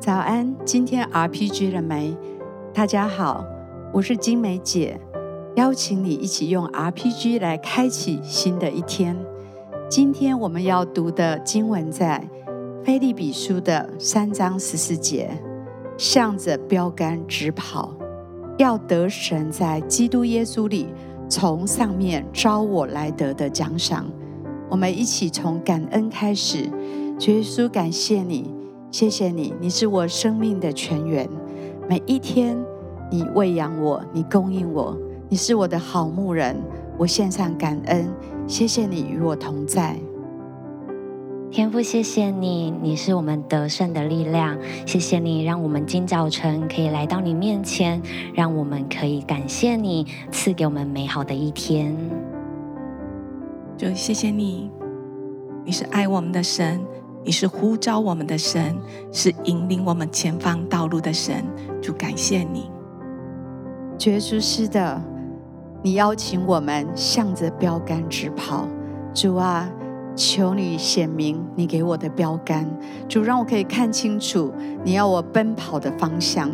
早安，今天 RPG 了没？大家好，我是金梅姐，邀请你一起用 RPG 来开启新的一天。今天我们要读的经文在腓立比书的三章十四节，向着标杆直跑，要得神在基督耶稣里从上面召我来得的奖赏。我们一起从感恩开始，主耶稣，感谢你。谢谢你，你是我生命的泉源。每一天，你喂养我，你供应我，你是我的好牧人。我献上感恩，谢谢你与我同在。天父，谢谢你，你是我们得胜的力量。谢谢你，让我们今早晨可以来到你面前，让我们可以感谢你赐给我们美好的一天。就谢谢你，你是爱我们的神。你是呼召我们的神，是引领我们前方道路的神。主，感谢你。耶稣是的，你邀请我们向着标杆直跑。主啊，求你显明你给我的标杆。主，让我可以看清楚你要我奔跑的方向。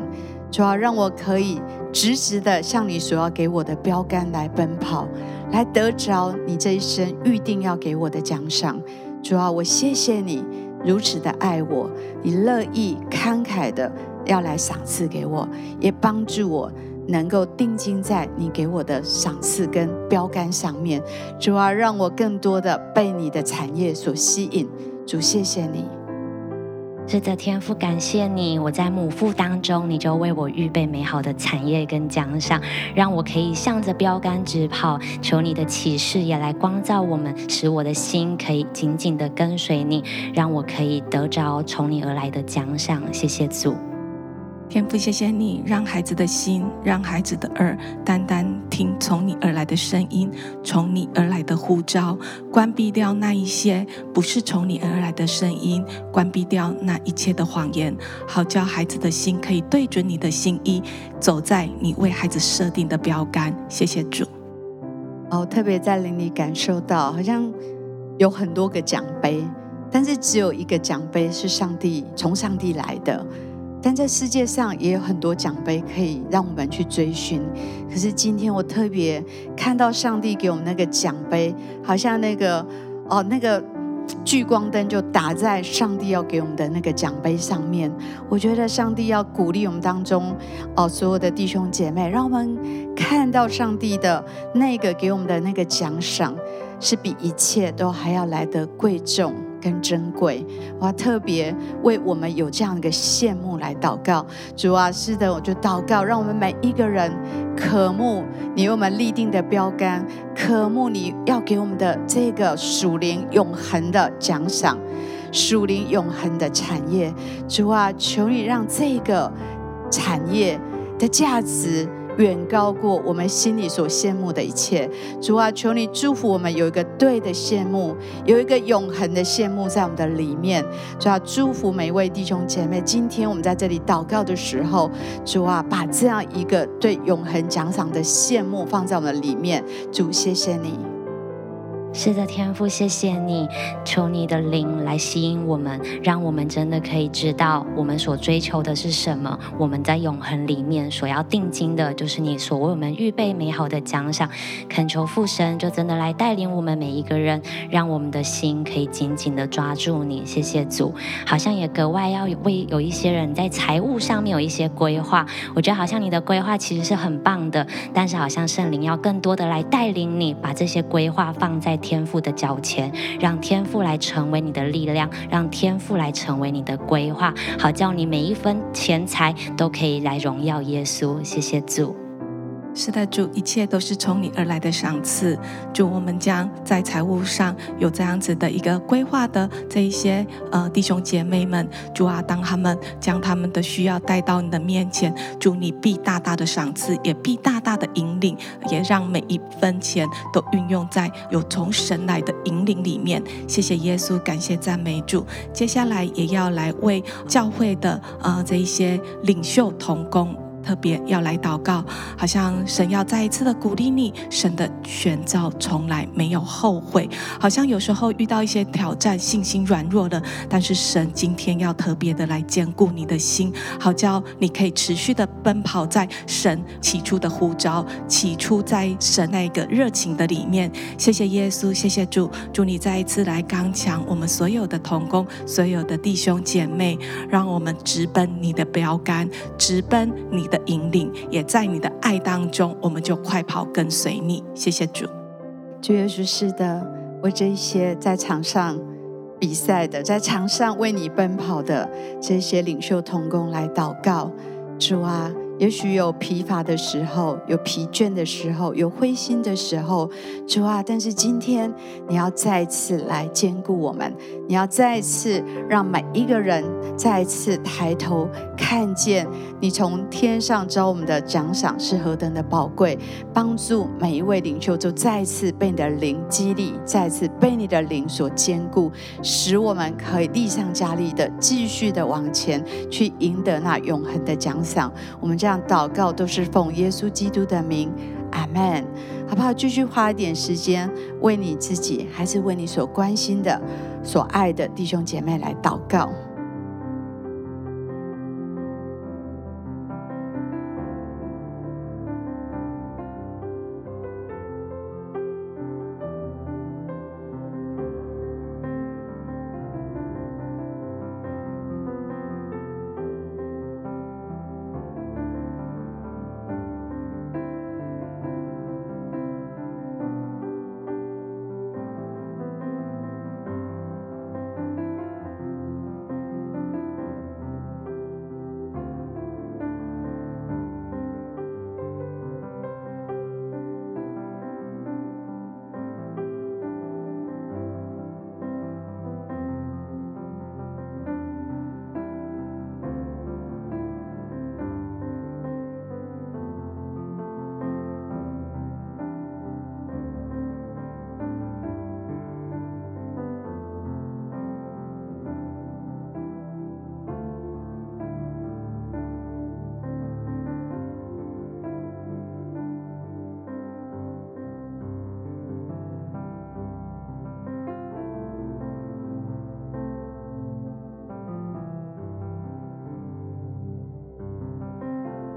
主啊，让我可以直直的向你所要给我的标杆来奔跑，来得着你这一生预定要给我的奖赏。主啊，我谢谢你如此的爱我，你乐意慷慨的要来赏赐给我，也帮助我能够定睛在你给我的赏赐跟标杆上面。主啊，让我更多的被你的产业所吸引。主，谢谢你。是的，天赋，感谢你，我在母腹当中，你就为我预备美好的产业跟奖赏，让我可以向着标杆直跑。求你的启示也来光照我们，使我的心可以紧紧的跟随你，让我可以得着从你而来的奖赏。谢谢主。天父，谢谢你，让孩子的心，让孩子的耳，单单听从你而来的声音，从你而来的呼召，关闭掉那一些不是从你而来的声音，关闭掉那一切的谎言，好叫孩子的心可以对准你的心意，走在你为孩子设定的标杆。谢谢主。哦，特别在灵里感受到，好像有很多个奖杯，但是只有一个奖杯是上帝从上帝来的。但在世界上也有很多奖杯可以让我们去追寻，可是今天我特别看到上帝给我们那个奖杯，好像那个哦那个聚光灯就打在上帝要给我们的那个奖杯上面。我觉得上帝要鼓励我们当中哦所有的弟兄姐妹，让我们看到上帝的那个给我们的那个奖赏，是比一切都还要来得贵重。更珍贵，我要特别为我们有这样一个羡慕来祷告。主啊，是的，我就祷告，让我们每一个人渴慕你为我们立定的标杆，渴慕你要给我们的这个属灵永恒的奖赏，属灵永恒的产业。主啊，求你让这个产业的价值。远高过我们心里所羡慕的一切，主啊，求你祝福我们有一个对的羡慕，有一个永恒的羡慕在我们的里面。主啊，祝福每一位弟兄姐妹。今天我们在这里祷告的时候，主啊，把这样一个对永恒奖赏的羡慕放在我们里面。主，谢谢你。是的，天父，谢谢你，求你的灵来吸引我们，让我们真的可以知道我们所追求的是什么。我们在永恒里面所要定睛的，就是你所为我们预备美好的奖赏。恳求父神就真的来带领我们每一个人，让我们的心可以紧紧的抓住你。谢谢主，好像也格外要为有一些人在财务上面有一些规划。我觉得好像你的规划其实是很棒的，但是好像圣灵要更多的来带领你，把这些规划放在。天赋的脚前，让天赋来成为你的力量，让天赋来成为你的规划，好叫你每一分钱财都可以来荣耀耶稣。谢谢主。是的，主，一切都是从你而来的赏赐。主，我们将在财务上有这样子的一个规划的这一些呃弟兄姐妹们，主啊，当他们将他们的需要带到你的面前，主，你必大大的赏赐，也必大大的引领，也让每一分钱都运用在有从神来的引领里面。谢谢耶稣，感谢赞美主。接下来也要来为教会的呃这一些领袖同工。特别要来祷告，好像神要再一次的鼓励你，神的选召从来没有后悔。好像有时候遇到一些挑战，信心软弱了，但是神今天要特别的来坚固你的心，好叫你可以持续的奔跑在神起初的呼召，起初在神那个热情的里面。谢谢耶稣，谢谢主，祝你再一次来刚强我们所有的同工，所有的弟兄姐妹，让我们直奔你的标杆，直奔你的引领，也在你的爱当中，我们就快跑跟随你。谢谢主，主耶稣是的，为这些在场上比赛的，在场上为你奔跑的这些领袖同工来祷告，主啊。也许有疲乏的时候，有疲倦的时候，有灰心的时候，主啊！但是今天你要再次来坚固我们，你要再次让每一个人再次抬头看见你从天上召我们的奖赏是何等的宝贵，帮助每一位领袖就再次被你的灵激励，再次被你的灵所坚固，使我们可以力上加力的继续的往前去赢得那永恒的奖赏。我们。这样祷告都是奉耶稣基督的名，阿门。好不好？继续花一点时间为你自己，还是为你所关心的、所爱的弟兄姐妹来祷告。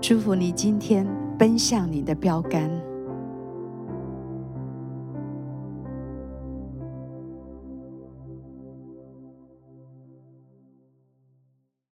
祝福你今天奔向你的标杆。